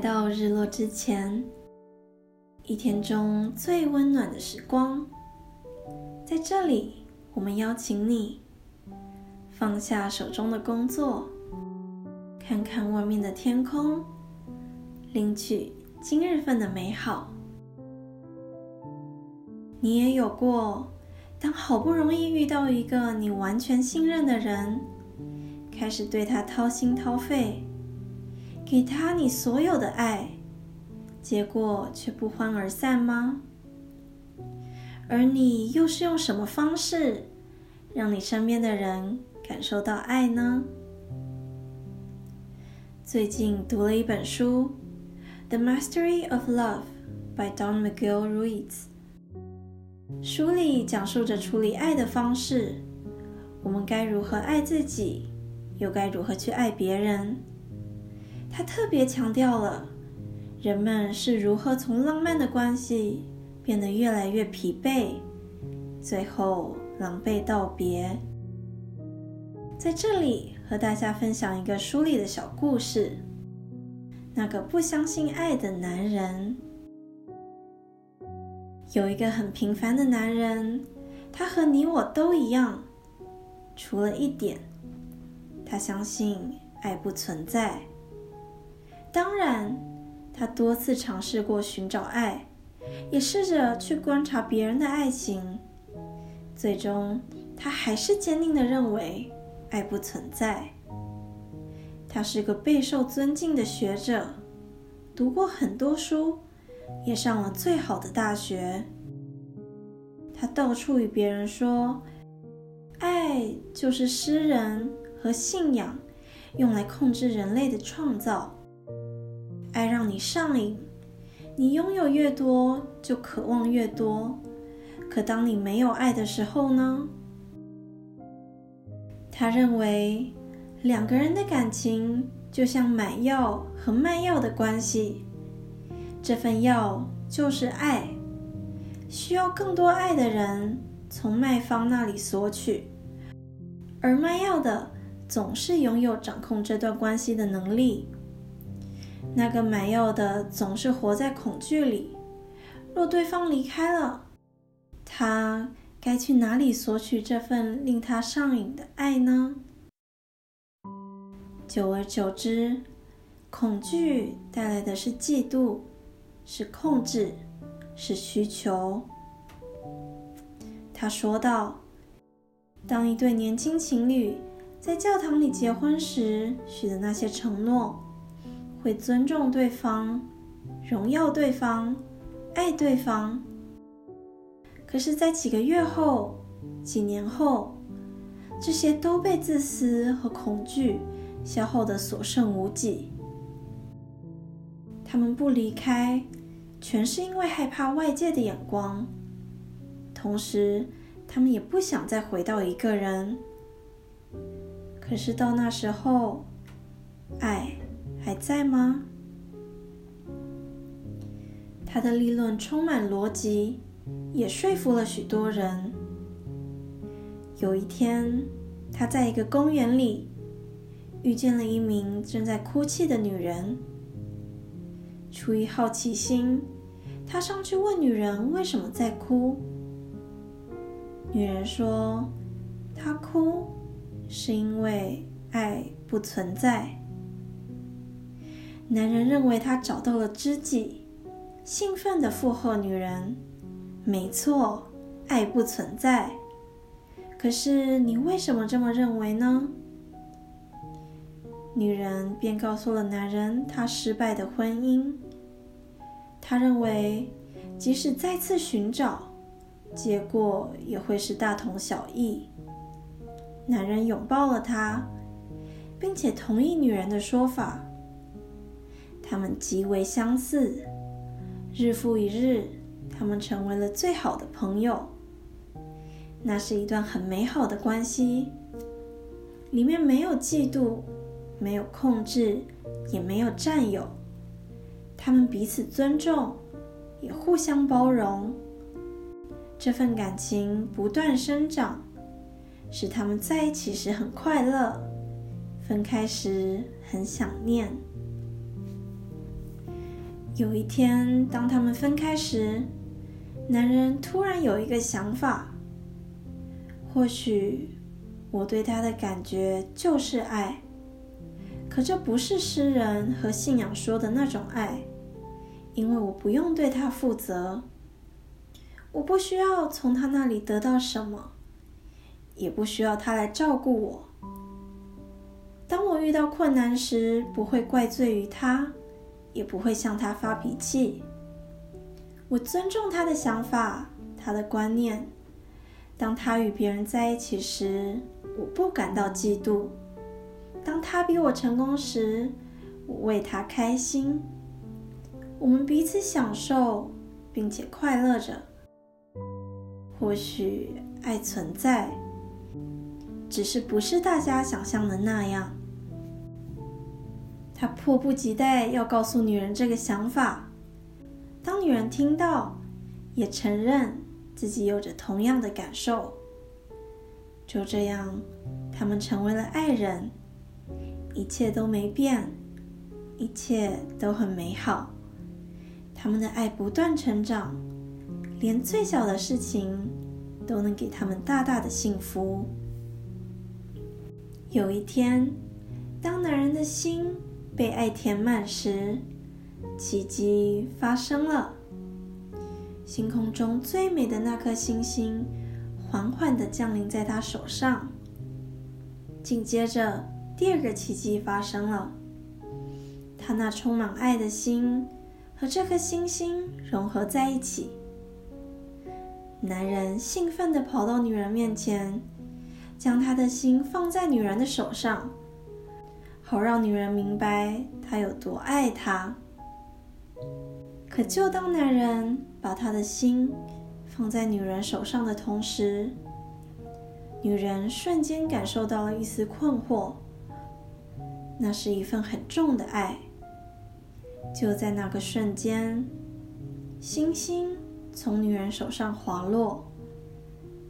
到日落之前，一天中最温暖的时光。在这里，我们邀请你放下手中的工作，看看外面的天空，领取今日份的美好。你也有过，当好不容易遇到一个你完全信任的人，开始对他掏心掏肺。给他你所有的爱，结果却不欢而散吗？而你又是用什么方式让你身边的人感受到爱呢？最近读了一本书《The Mastery of Love》by Don Miguel Ruiz，书里讲述着处理爱的方式，我们该如何爱自己，又该如何去爱别人。他特别强调了人们是如何从浪漫的关系变得越来越疲惫，最后狼狈道别。在这里和大家分享一个书里的小故事：那个不相信爱的男人。有一个很平凡的男人，他和你我都一样，除了一点，他相信爱不存在。当然，他多次尝试过寻找爱，也试着去观察别人的爱情。最终，他还是坚定的认为爱不存在。他是个备受尊敬的学者，读过很多书，也上了最好的大学。他到处与别人说，爱就是诗人和信仰用来控制人类的创造。你上瘾，你拥有越多，就渴望越多。可当你没有爱的时候呢？他认为两个人的感情就像买药和卖药的关系，这份药就是爱，需要更多爱的人从卖方那里索取，而卖药的总是拥有掌控这段关系的能力。那个买药的总是活在恐惧里。若对方离开了，他该去哪里索取这份令他上瘾的爱呢？久而久之，恐惧带来的是嫉妒，是控制，是需求。他说道：“当一对年轻情侣在教堂里结婚时许的那些承诺。”会尊重对方，荣耀对方，爱对方。可是，在几个月后、几年后，这些都被自私和恐惧消耗得所剩无几。他们不离开，全是因为害怕外界的眼光，同时，他们也不想再回到一个人。可是到那时候，爱。还在吗？他的理论充满逻辑，也说服了许多人。有一天，他在一个公园里遇见了一名正在哭泣的女人。出于好奇心，他上去问女人为什么在哭。女人说：“她哭是因为爱不存在。”男人认为他找到了知己，兴奋地附和女人：“没错，爱不存在。可是你为什么这么认为呢？”女人便告诉了男人她失败的婚姻。他认为，即使再次寻找，结果也会是大同小异。男人拥抱了她，并且同意女人的说法。他们极为相似，日复一日，他们成为了最好的朋友。那是一段很美好的关系，里面没有嫉妒，没有控制，也没有占有。他们彼此尊重，也互相包容。这份感情不断生长，使他们在一起时很快乐，分开时很想念。有一天，当他们分开时，男人突然有一个想法：或许我对他的感觉就是爱，可这不是诗人和信仰说的那种爱，因为我不用对他负责，我不需要从他那里得到什么，也不需要他来照顾我。当我遇到困难时，不会怪罪于他，也不会向他发脾气。我尊重他的想法，他的观念。当他与别人在一起时，我不感到嫉妒；当他比我成功时，我为他开心。我们彼此享受，并且快乐着。或许爱存在，只是不是大家想象的那样。他迫不及待要告诉女人这个想法。当女人听到，也承认自己有着同样的感受，就这样，他们成为了爱人，一切都没变，一切都很美好。他们的爱不断成长，连最小的事情都能给他们大大的幸福。有一天，当男人的心被爱填满时，奇迹发生了，星空中最美的那颗星星缓缓地降临在他手上。紧接着，第二个奇迹发生了，他那充满爱的心和这颗星星融合在一起。男人兴奋地跑到女人面前，将他的心放在女人的手上，好让女人明白他有多爱她。可就当男人把他的心放在女人手上的同时，女人瞬间感受到了一丝困惑。那是一份很重的爱。就在那个瞬间，星星从女人手上滑落，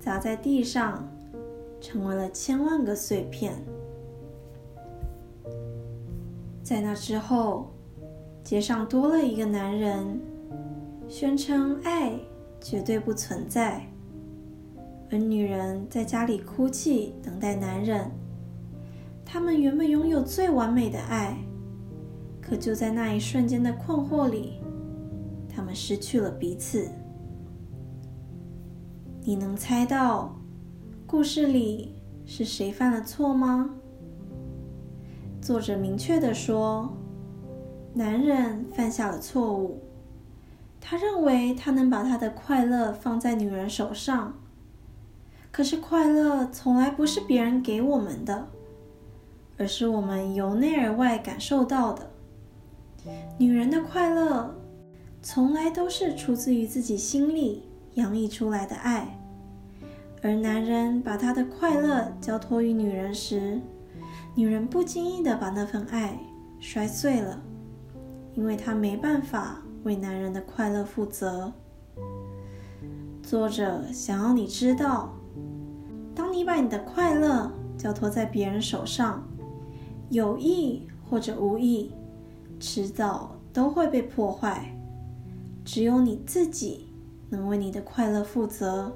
砸在地上，成为了千万个碎片。在那之后。街上多了一个男人，宣称爱绝对不存在，而女人在家里哭泣，等待男人。他们原本拥有最完美的爱，可就在那一瞬间的困惑里，他们失去了彼此。你能猜到故事里是谁犯了错吗？作者明确的说。男人犯下了错误，他认为他能把他的快乐放在女人手上，可是快乐从来不是别人给我们的，而是我们由内而外感受到的。女人的快乐从来都是出自于自己心里洋溢出来的爱，而男人把他的快乐交托于女人时，女人不经意的把那份爱摔碎了。因为她没办法为男人的快乐负责。作者想要你知道，当你把你的快乐交托在别人手上，有意或者无意，迟早都会被破坏。只有你自己能为你的快乐负责，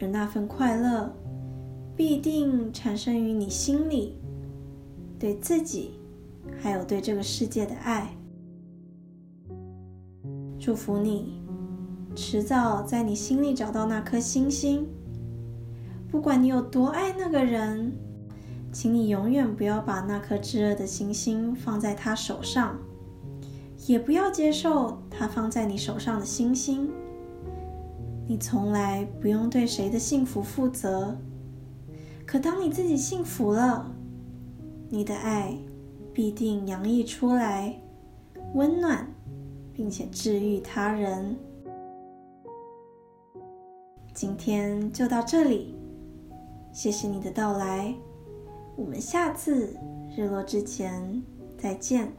而那份快乐必定产生于你心里对自己，还有对这个世界的爱。祝福你，迟早在你心里找到那颗星星。不管你有多爱那个人，请你永远不要把那颗炙热的星星放在他手上，也不要接受他放在你手上的星星。你从来不用对谁的幸福负责，可当你自己幸福了，你的爱必定洋溢出来，温暖。并且治愈他人。今天就到这里，谢谢你的到来，我们下次日落之前再见。